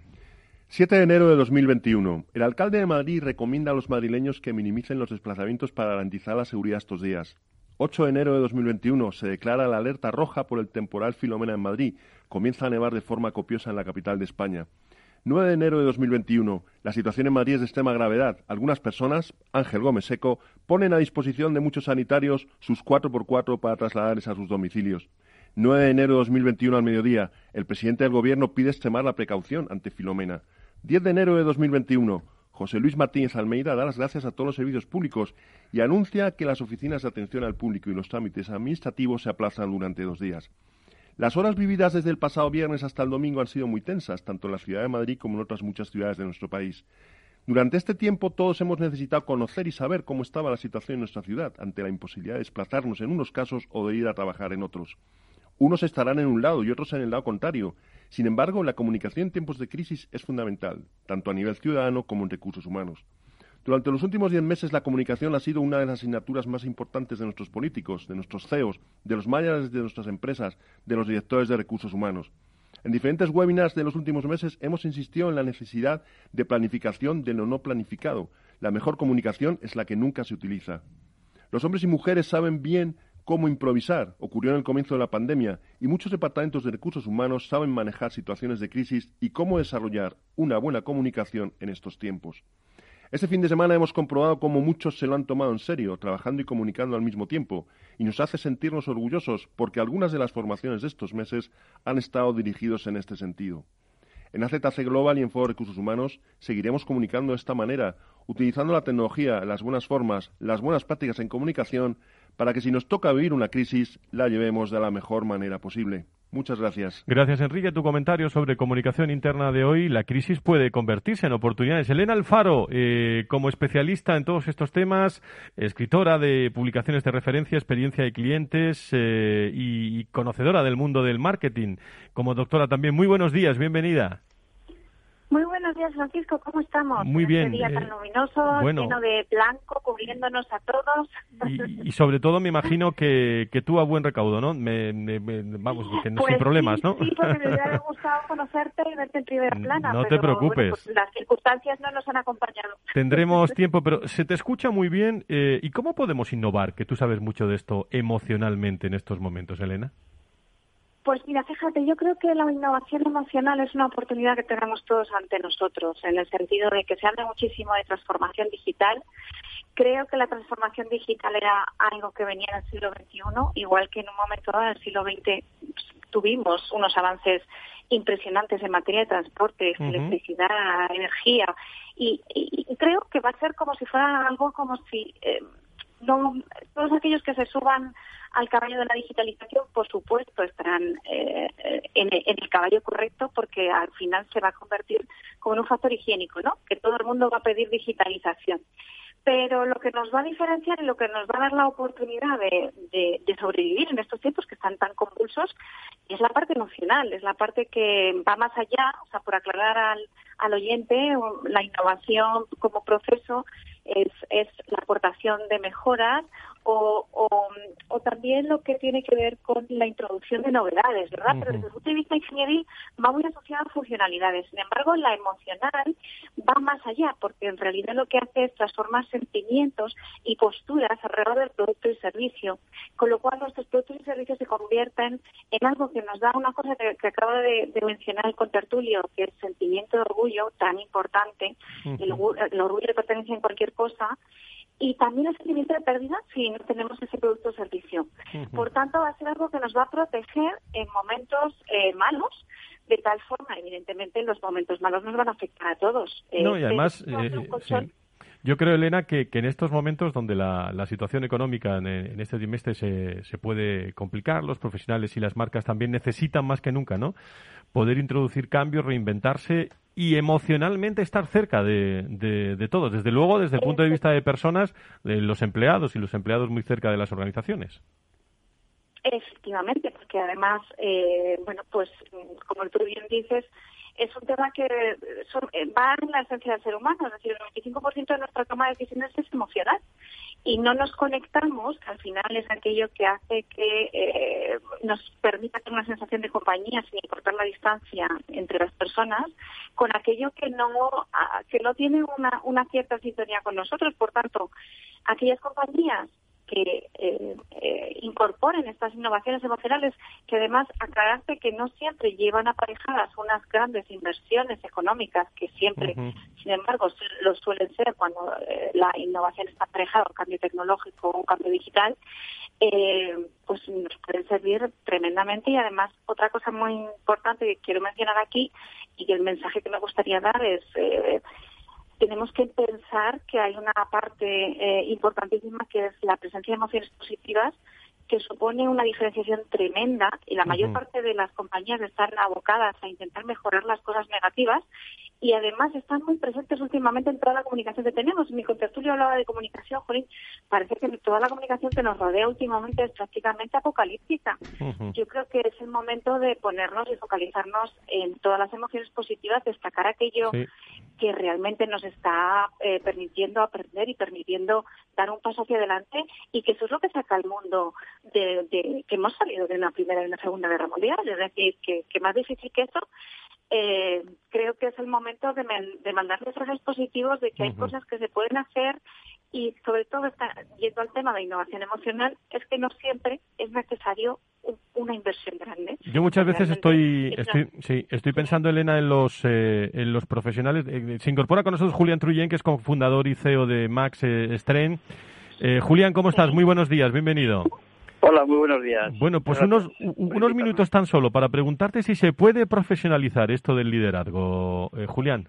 Speaker 3: 7 de enero de 2021. El alcalde de Madrid recomienda a los madrileños que minimicen los desplazamientos para garantizar la seguridad estos días. 8 de enero de 2021 se declara la alerta roja por el temporal Filomena en Madrid. Comienza a nevar de forma copiosa en la capital de España. 9 de enero de 2021. La situación en Madrid es de extrema gravedad. Algunas personas, Ángel Gómez Seco, ponen a disposición de muchos sanitarios sus 4x4 para trasladarles a sus domicilios. 9 de enero de 2021 al mediodía. El presidente del Gobierno pide extremar la precaución ante Filomena. 10 de enero de 2021. José Luis Martínez Almeida da las gracias a todos los servicios públicos y anuncia que las oficinas de atención al público y los trámites administrativos se aplazan durante dos días. Las horas vividas desde el pasado viernes hasta el domingo han sido muy tensas, tanto en la ciudad de Madrid como en otras muchas ciudades de nuestro país. Durante este tiempo todos hemos necesitado conocer y saber cómo estaba la situación en nuestra ciudad, ante la imposibilidad de desplazarnos en unos casos o de ir a trabajar en otros. Unos estarán en un lado y otros en el lado contrario. Sin embargo, la comunicación en tiempos de crisis es fundamental, tanto a nivel ciudadano como en recursos humanos. Durante los últimos diez meses la comunicación ha sido una de las asignaturas más importantes de nuestros políticos, de nuestros CEOs, de los managers de nuestras empresas, de los directores de recursos humanos. En diferentes webinars de los últimos meses hemos insistido en la necesidad de planificación de lo no planificado. La mejor comunicación es la que nunca se utiliza. Los hombres y mujeres saben bien cómo improvisar. Ocurrió en el comienzo de la pandemia y muchos departamentos de recursos humanos saben manejar situaciones de crisis y cómo desarrollar una buena comunicación en estos tiempos. Este fin de semana hemos comprobado cómo muchos se lo han tomado en serio, trabajando y comunicando al mismo tiempo, y nos hace sentirnos orgullosos porque algunas de las formaciones de estos meses han estado dirigidos en este sentido. En AZC Global y en Foro Recursos Humanos seguiremos comunicando de esta manera, utilizando la tecnología, las buenas formas, las buenas prácticas en comunicación, para que si nos toca vivir una crisis, la llevemos de la mejor manera posible. Muchas gracias.
Speaker 1: Gracias, Enrique. Tu comentario sobre comunicación interna de hoy. La crisis puede convertirse en oportunidades. Elena Alfaro, eh, como especialista en todos estos temas, escritora de publicaciones de referencia, experiencia de clientes eh, y conocedora del mundo del marketing. Como doctora también. Muy buenos días. Bienvenida.
Speaker 12: Muy buenos días, Francisco. ¿Cómo estamos?
Speaker 1: Muy bien.
Speaker 12: Este día tan eh, luminoso, lleno de blanco, cubriéndonos a todos.
Speaker 1: Y, sobre todo me imagino que, que tú a buen recaudo, ¿no? Me, vamos, que sin
Speaker 12: pues
Speaker 1: problemas, ¿no?
Speaker 12: Sí, porque me hubiera gustado conocerte y verte en primera plana.
Speaker 1: No te preocupes.
Speaker 12: pues las circunstancias no nos han acompañado.
Speaker 1: Tendremos tiempo, pero se te escucha muy bien. Eh, ¿Y cómo podemos innovar? Que tú sabes mucho de esto emocionalmente en estos momentos, Elena.
Speaker 12: Pues mira, fíjate, yo creo que la innovación emocional es una oportunidad que tenemos todos ante nosotros, en el sentido de que se habla muchísimo de transformación digital. Creo que la transformación digital era algo que venía en el siglo XXI, igual que en un momento dado del siglo XX tuvimos unos avances impresionantes en materia de transporte, electricidad, energía, y, creo que va a ser como si fuera algo como si eh, no, todos aquellos que se suban al caballo de la digitalización, por supuesto, estarán eh, en, el caballo correcto porque al final se va a convertir como en un factor higiénico, ¿no? Que todo el mundo va a pedir digitalización. Pero lo que nos va a diferenciar y lo que nos va a dar la oportunidad de, sobrevivir en estos tiempos que están tan convulsos es la parte emocional, es la parte que va más allá, o sea, por aclarar al, al oyente, la innovación como proceso es, es la aportación de mejoras o, o, también lo que tiene que ver con la introducción de novedades, ¿verdad? Pero desde el punto de vista ingeniería va muy asociado a funcionalidades. Sin embargo, la emocional va más allá, porque en realidad lo que hace es transformar sentimientos y posturas alrededor del producto y servicio, con lo cual nuestros productos y servicios se convierten en algo que nos da una cosa que, acaba de, mencionar el contertulio, que es sentimiento de orgullo tan importante, el, orgullo de pertenencia en cualquier cosa, y también el sentimiento de pérdida si no tenemos ese producto o servicio. Por tanto, va a ser algo que nos va a proteger en momentos eh, malos, de tal forma, evidentemente, los momentos malos nos van a afectar a todos.
Speaker 1: No, y eh, además, Yo creo, Elena, que, en estos momentos donde la, situación económica en, este trimestre se, se, puede complicar, los profesionales y las marcas también necesitan más que nunca, ¿no? Poder introducir cambios, reinventarse y emocionalmente estar cerca de, de, todos. Desde luego, desde el punto de vista de personas, de los empleados y los empleados muy cerca de las organizaciones.
Speaker 12: Efectivamente, porque además, eh, bueno, pues como tú bien dices, es un tema que va en la esencia del ser humano, es decir, el 95% de nuestra toma de decisiones es emocional y no nos conectamos, que al final es aquello que hace que eh, nos permita tener una sensación de compañía sin importar la distancia entre las personas, con aquello que no que no tiene una, una cierta sintonía con nosotros. Por tanto, aquellas compañías que eh, eh, incorporen estas innovaciones emocionales, que además aclararse que no siempre llevan aparejadas unas grandes inversiones económicas, que siempre, sin embargo, lo suelen ser cuando eh, la innovación está aparejada, un cambio tecnológico o un cambio digital, pues nos pueden servir tremendamente. Y además, otra cosa muy importante que quiero mencionar aquí y que el mensaje que me gustaría dar es tenemos que pensar que hay una parte eh, importantísima que es la presencia de emociones positivas que supone una diferenciación tremenda y la mayor parte de las compañías están abocadas a intentar mejorar las cosas negativas y además están muy presentes últimamente en toda la comunicación que tenemos. Mi contertulio hablaba de comunicación, Jolín, parece que toda la comunicación que nos rodea últimamente es prácticamente apocalíptica. Yo creo que es el momento de ponernos y focalizarnos en todas las emociones positivas, destacar aquello que realmente nos está eh, permitiendo aprender y permitiendo dar un paso hacia adelante y que eso es lo que saca al mundo de, que hemos salido de una primera y una segunda guerra mundial. Es decir, que, que más difícil que eso eh, creo que es el momento de, mandar mensajes positivos de que hay cosas que se pueden hacer y sobre todo está, yendo al tema de innovación emocional es que no siempre es necesario una inversión grande.
Speaker 1: Yo muchas veces estoy, estoy, sí, estoy pensando, Elena, en los, eh, en los profesionales. Eh, se incorpora con nosotros Julián Truyen, que es cofundador y CEO de Max eh, Stren. Julián, ¿cómo estás? Muy buenos días, bienvenido.
Speaker 13: Hola, muy buenos días.
Speaker 1: Bueno, pues unos, unos minutos tan solo para preguntarte si se puede profesionalizar esto del liderazgo, eh, Julián.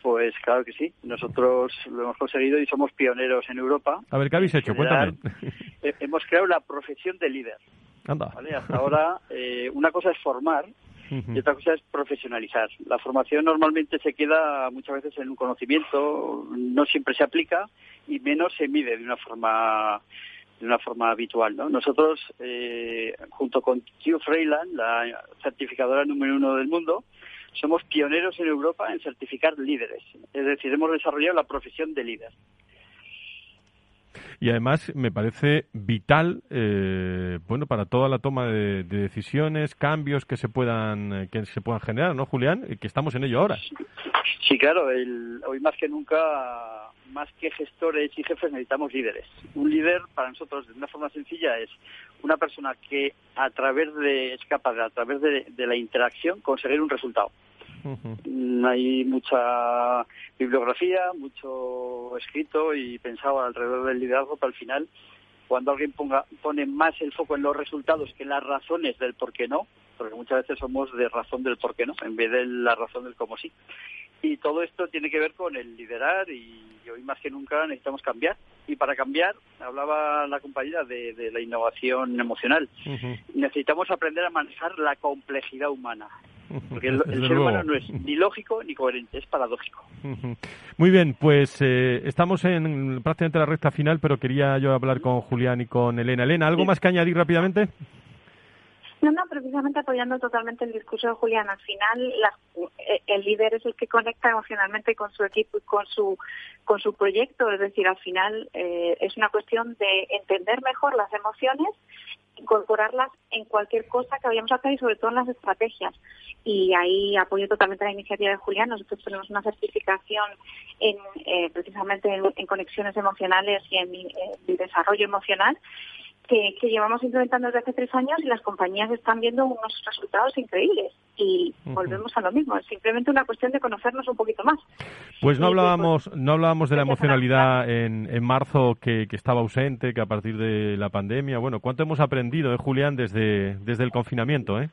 Speaker 13: Pues claro que sí. Nosotros lo hemos conseguido y somos pioneros en Europa.
Speaker 1: A ver, ¿qué habéis hecho? Cuéntame.
Speaker 13: Hemos creado la profesión de líder.
Speaker 1: Anda.
Speaker 13: Hasta ahora, eh, una cosa es formar y otra cosa es profesionalizar. La formación normalmente se queda muchas veces en un conocimiento, no siempre se aplica y menos se mide de una forma de una forma habitual. ¿no? Nosotros, eh, junto con Q Freyland, la certificadora número uno del mundo, somos pioneros en Europa en certificar líderes. Es decir, hemos desarrollado la profesión de líder.
Speaker 1: Y además me parece vital, eh, bueno, para toda la toma de, decisiones, cambios que se puedan eh, que se puedan generar, ¿no, Julián? Que estamos en ello ahora.
Speaker 13: Sí, claro. hoy más que nunca más que gestores y jefes necesitamos líderes. Un líder para nosotros, de una forma sencilla, es una persona que a través de, es capaz de, a través de, la interacción, conseguir un resultado. Hay mucha bibliografía, mucho escrito y pensado alrededor del liderazgo, pero al final, cuando alguien ponga, pone más el foco en los resultados que en las razones del por qué no, porque muchas veces somos de razón del por qué no, en vez de la razón del cómo sí. Y todo esto tiene que ver con el liderar y hoy más que nunca necesitamos cambiar. Y para cambiar, hablaba la compañera de, la innovación emocional, necesitamos aprender a manejar la complejidad humana. Porque el, ser humano no es ni lógico ni coherente, es paradójico.
Speaker 1: Muy bien, pues eh, estamos en prácticamente la recta final, pero quería yo hablar con Julián y con Elena. Elena, ¿algo más que añadir rápidamente?
Speaker 12: No, no, precisamente apoyando totalmente el discurso de Julián. Al final, eh, el líder es el que conecta emocionalmente con su equipo y con su, con su proyecto. Es decir, al final eh, es una cuestión de entender mejor las emociones, incorporarlas en cualquier cosa que vayamos a hacer y sobre todo en las estrategias. Y ahí apoyo totalmente la iniciativa de Julián. Nosotros tenemos una certificación en, eh, precisamente en, conexiones emocionales y en desarrollo emocional que, llevamos implementando desde hace tres años y las compañías están viendo unos resultados increíbles. Y volvemos a lo mismo, es simplemente una cuestión de conocernos un poquito más.
Speaker 1: Pues no hablábamos, no hablábamos de la emocionalidad en, en marzo que, que, estaba ausente, que a partir de la pandemia, bueno, ¿cuánto hemos aprendido, eh, Julián, desde, desde el confinamiento? Eh?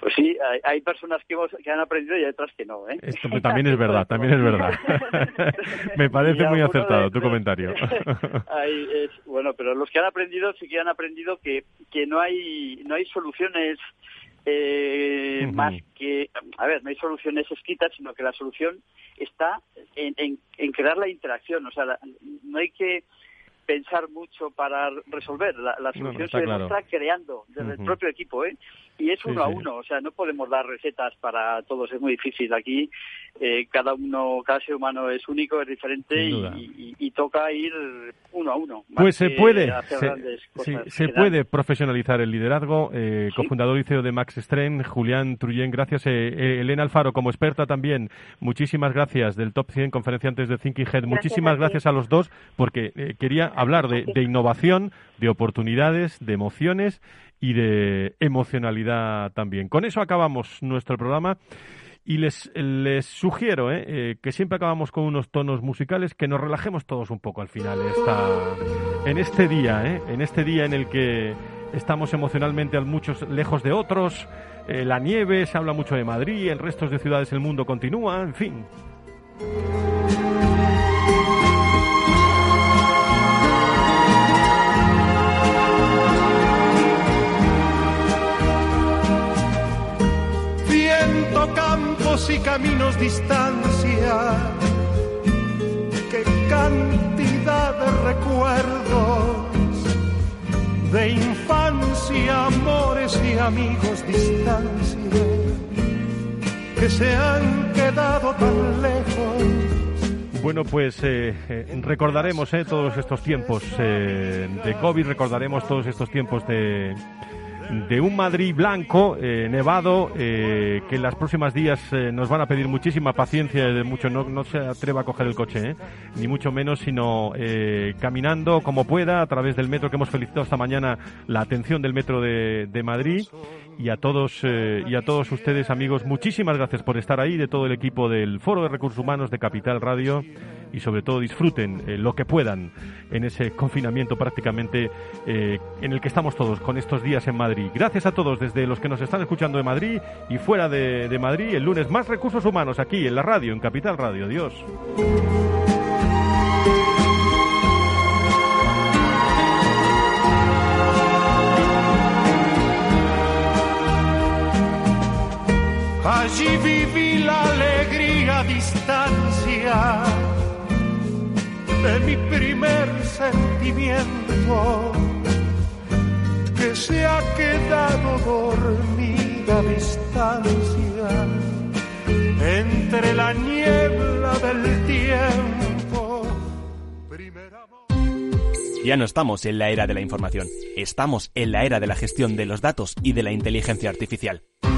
Speaker 13: Pues sí, hay, personas que, que, han aprendido y otras que no. ¿eh?
Speaker 1: Esto también es verdad, también es verdad. Me parece muy acertado tu comentario.
Speaker 13: bueno, pero los que han aprendido sí que han aprendido que, que no hay no hay soluciones eh, más que, a ver, no hay soluciones escritas, sino que la solución está en, en, crear la interacción. O sea, no hay que pensar mucho para resolver. La, solución se está creando desde el propio equipo, ¿eh? Y es uno a uno, o sea, no podemos dar recetas para todos, es muy difícil. Aquí eh, cada uno, cada ser humano es único, es diferente y, toca ir uno a uno.
Speaker 1: Pues se puede, se, puede profesionalizar el liderazgo. Eh, cofundador y CEO de Max Stren, Julián Truyen, gracias. Eh, eh, Elena Alfaro, como experta también, muchísimas gracias del Top 100 conferenciantes de Thinking Head. muchísimas gracias a los dos porque quería hablar de, de innovación, de oportunidades, de emociones y de emocionalidad también. Con eso acabamos nuestro programa. Y les, les sugiero eh, eh, que siempre acabamos con unos tonos musicales, que nos relajemos todos un poco al final, esta, en este día, eh, en este día en el que estamos emocionalmente muchos lejos de otros, la nieve, se habla mucho de Madrid, en restos de ciudades el mundo continúa, en fin.
Speaker 14: Y caminos distancia. Qué cantidad de recuerdos de infancia, amores y amigos distancia que se han quedado tan lejos.
Speaker 1: Bueno, pues eh, eh, recordaremos eh, todos estos tiempos de COVID, recordaremos todos estos tiempos de, de un Madrid blanco, eh, nevado, eh, que en las próximas días eh, nos van a pedir muchísima paciencia, de mucho no, no se atreva a coger el coche, ni mucho menos, sino caminando como pueda a través del metro que hemos felicitado esta mañana, la atención del metro de, de Madrid. Y a todos y a todos ustedes amigos, muchísimas gracias por estar ahí de todo el equipo del Foro de Recursos Humanos de Capital Radio y sobre todo disfruten eh, lo que puedan en ese confinamiento prácticamente eh, en el que estamos todos con estos días en Madrid. Gracias a todos desde los que nos están escuchando de Madrid y fuera de, de Madrid. El lunes más recursos humanos aquí en la radio, en Capital Radio. Dios.
Speaker 14: Allí viví de mi primer sentimiento que se ha quedado dormida a distancia entre la niebla del tiempo.
Speaker 15: Ya no estamos en la era de la información, estamos en la era de la gestión de los datos y de la inteligencia artificial.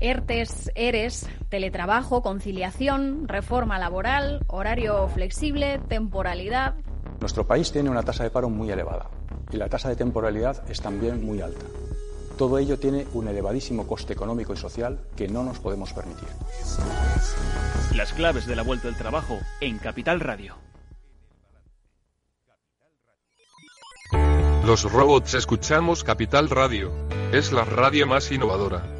Speaker 16: ERTES, ERES, teletrabajo, conciliación, reforma laboral, horario flexible, temporalidad.
Speaker 17: Nuestro país tiene una tasa de paro muy elevada y la tasa de temporalidad es también muy alta. Todo ello tiene un elevadísimo coste económico y social que no nos podemos permitir.
Speaker 9: Las claves de la vuelta del trabajo en Capital Radio.
Speaker 18: Los robots escuchamos Capital Radio. Es la radio más innovadora.